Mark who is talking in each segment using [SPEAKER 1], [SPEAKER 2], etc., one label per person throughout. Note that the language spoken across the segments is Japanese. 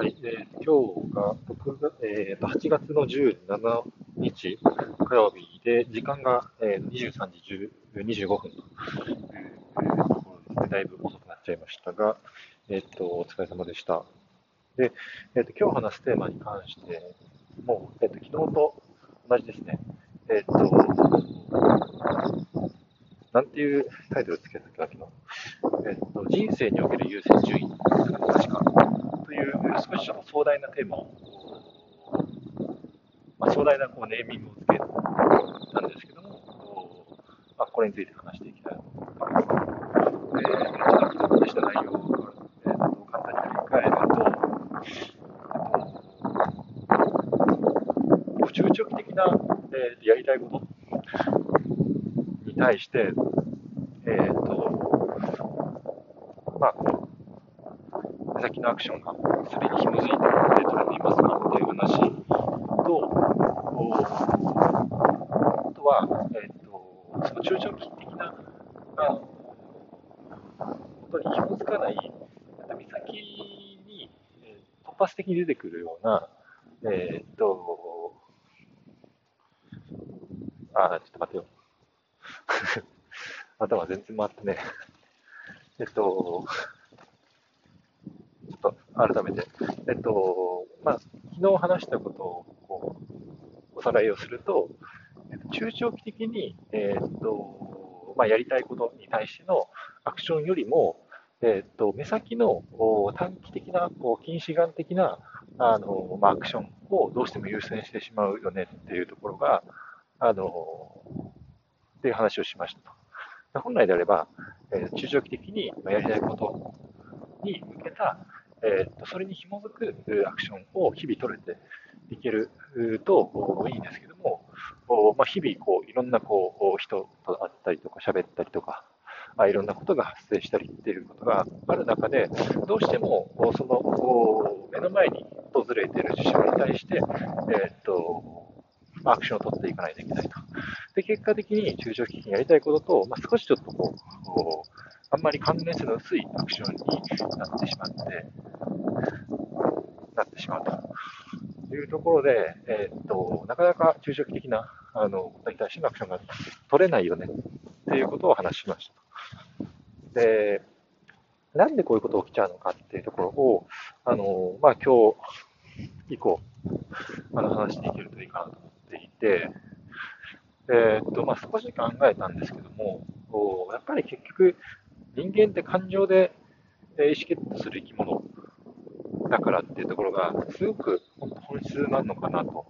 [SPEAKER 1] はい、えー今日が6月、えーと8月の17日火曜日で、時間が、えー23時25分というところですね。だいぶ遅くなっちゃいましたが、えーとお疲れ様でした。で、えーと今日話すテーマに関しても、えーと昨日と同じですね。えっ、と、なんていうタイトルつけたっけ、昨日。えっ、と、人生における優先順位、確か。という少しちょっと壮大なテーマを、まあ、壮大なこうネーミングをつけたんですけども、こまあ、これについて話していきたいと思います。で、ちょっと昨日話した内容を、えーと簡単に振り返ると、中長期的な、えーやりたいことに対して、えっ、と、まあ、先のアクションがそれに紐づいて取れていますかっていう話と、あとは、えっ、と、その中長期的な、あの、ことに紐づかない、目先に、え突発的に出てくるような、えっ、と、あ、ちょっと待ってよ。頭全然回ってね。えっと、と改めて、えっと、まあ、昨日話したことをこうおさらいをすると、えっと中長期的に、えっと、まあ、やりたいことに対してのアクションよりも、えっと、目先のお短期的な、こう、近視眼的な、あの、まあ、アクションをどうしても優先してしまうよねっていうところが、あの、っていう話をしましたと。本来であれば、えー中長期的にまあやりたいことに向けた、えーとそれに紐づくアクションを日々取れていけるといいんですけども、まあ、日々こういろんなこう人と会ったりとか喋ったりとか、あいろんなことが発生したりっていうことがある中で、どうしてもそのお目の前に訪れている事象に対して、えーとアクションを取っていかないといけないと。で、結果的に中長期的にやりたいことと、まあ、少しちょっと、こうあんまり関連性の薄いアクションになってしまって、なってしまうというところで、えーっと、なかなか中長期的なあのことに対してのアクションが取れないよねっていうことを話しました。で、なんでこういうことが起きちゃうのかっていうところを、あの、まあ、今日以降、あの話していけるといいかなと思っていて、えーっと、まあ、少し考えたんですけども、やっぱり結局、人間って感情で意思決定する生き物だからっていうところが、すごく本質なのかなと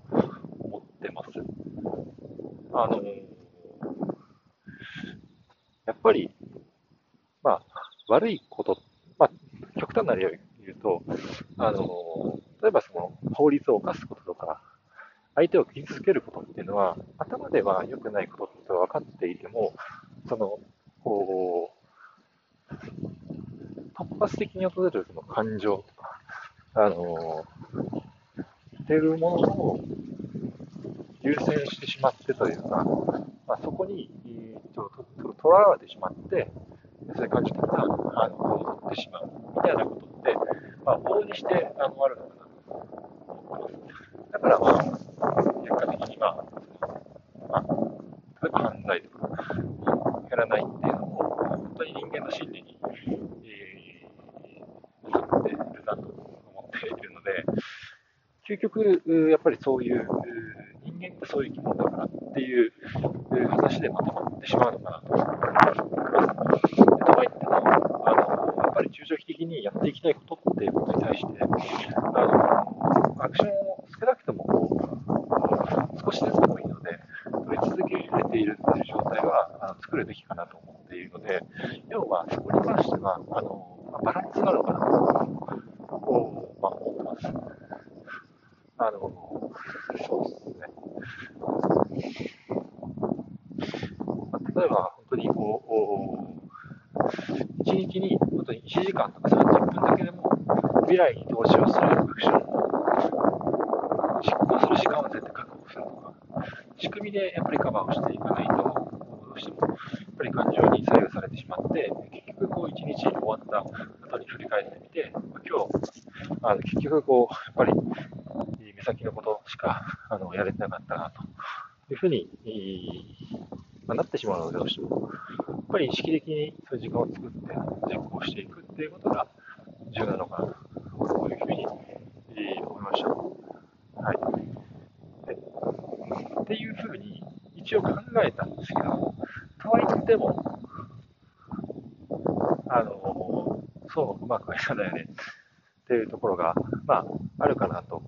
[SPEAKER 1] 思ってます。あの、やっぱり、まあ、悪いこと、まあ、極端な例を言うと、あの、例えばその法律を犯すこととか、相手を傷つけることっていうのは、頭では良くないことって分かっていても、その、こう、発的に訪れるその感情。とか、あの、っていうものを優先してしまってというか、まあ、そこに、えーととととらわれてしまって、そういう感情的なあの行動を取ってしまうみたいなことって、まあ、往々にしてあのあるのかなと思います。だから、まあ、結果的に、まあ、まあ、例えば犯罪とか減らないっていうのも、本当に人間の心理に、えー、向かっているなと思っているので、究極、やっぱりそういう、人間ってそういう生き物だからっていうう話でまとまってしまうのかなと思います。とはいっても、あの、やっぱり中長期的にやっていきたいことっていうことに対して、あの、アクションを少なくともこう、少しずつでもいいので、取り続けれているっていう状態はあの作るべきかなと思っているので、要はそこに関しては、あの、まあバランスなのかなと、こうまあ、思ってます。あの、そうですね。例えば、本当にこう、1日に本当に1時間とか30分だけでも未来に投資をするアクションを実行する時間を絶対確保するとか、仕組みでやっぱりカバーをしていかないと、どうしてもやっぱり感情に左右されてしまって、結局こう1日終わった後に振り返ってみて、今日あの結局こう、やっぱり目先のことしか あのやれてなかったなと。いうふうに、まあ、なってしまうので、どうしても、やっぱり意識的にそういう時間を作って実行していくっていうことが重要なのかな。と、そういうふうに思いました。はい。でっていうふうに一応考えたんですけど、とはいっても、あの、そう、うまくはいかないよね。っていうところが、まあ、あるかなと。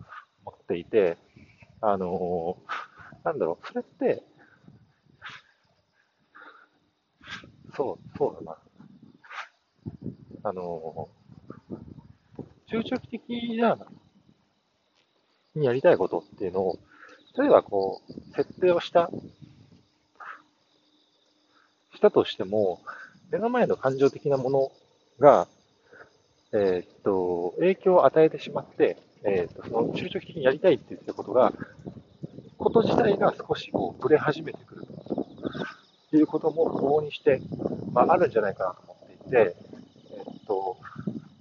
[SPEAKER 1] っていて、あの、なんだろう、それって、そう、そうだな。あの、中長期的な、にやりたいことっていうのを、例えばこう、設定をした、したとしても、目の前の感情的なものが、えー、っと、影響を与えてしまって、えー、っと、その中長期的にやりたいって言ったことが、こと自体が少しこう、ぶれ始めてくるということも往々にして、まあ、あるんじゃないかなと思っていて、えー、っと、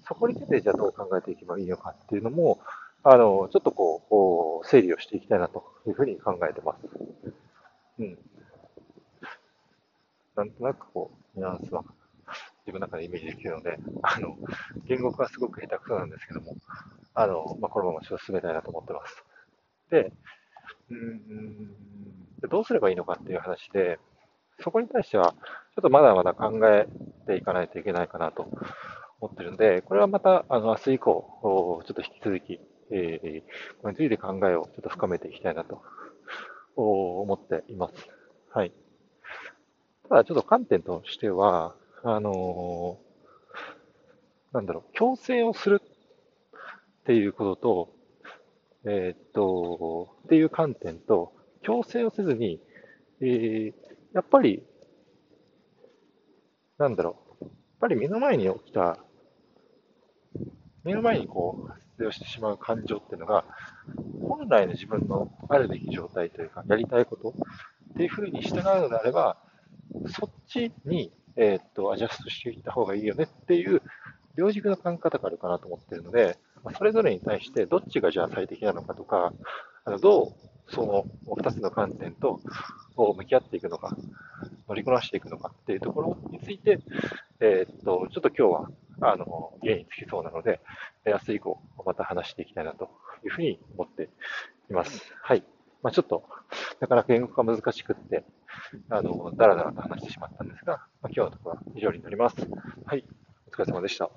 [SPEAKER 1] そこについてじゃあどう考えていけばいいのかっていうのも、あの、ちょっとこう、整理をしていきたいなというふうに考えてます。うん。なんとなくこう、ニュアンスは自分の中でイメージできるので、あの、言語化はすごく下手くそなんですけども、あの、まあ、このままちょっと進めたいなと思ってます。で、うん、どうすればいいのかっていう話で、そこに対しては、ちょっとまだまだ考えていかないといけないかなと思ってるので、これはまた、あの、明日以降、ちょっと引き続き、えー、これについて考えをちょっと深めていきたいなと思っています。はい。ただちょっと観点としては、あのー、なんだろう、強制をするっていうことと、えー、っと、っていう観点と、強制をせずに、えー、やっぱり、なんだろう、やっぱり目の前に起きた、目の前にこう、発生をしてしまう感情っていうのが、本来の自分のあるべき状態というか、やりたいことっていうふうに従うのであれば、そっちに、えー、っと、アジャストしていった方がいいよねっていう、両軸の考え方があるかなと思ってるので、それぞれに対してどっちがじゃあ最適なのかとか、あのどうその2つの観点と向き合っていくのか、乗りこなしていくのかっていうところについて、えー、っと、ちょっと今日は、あの、家に着きそうなので、明日以降、また話していきたいなというふうに思っています。はい。まあ、ちょっと、なかなか言語化難しくって、あの、だらだらと話してしまったんですが、まあ、今日のところは以上になります。はい。お疲れ様でした。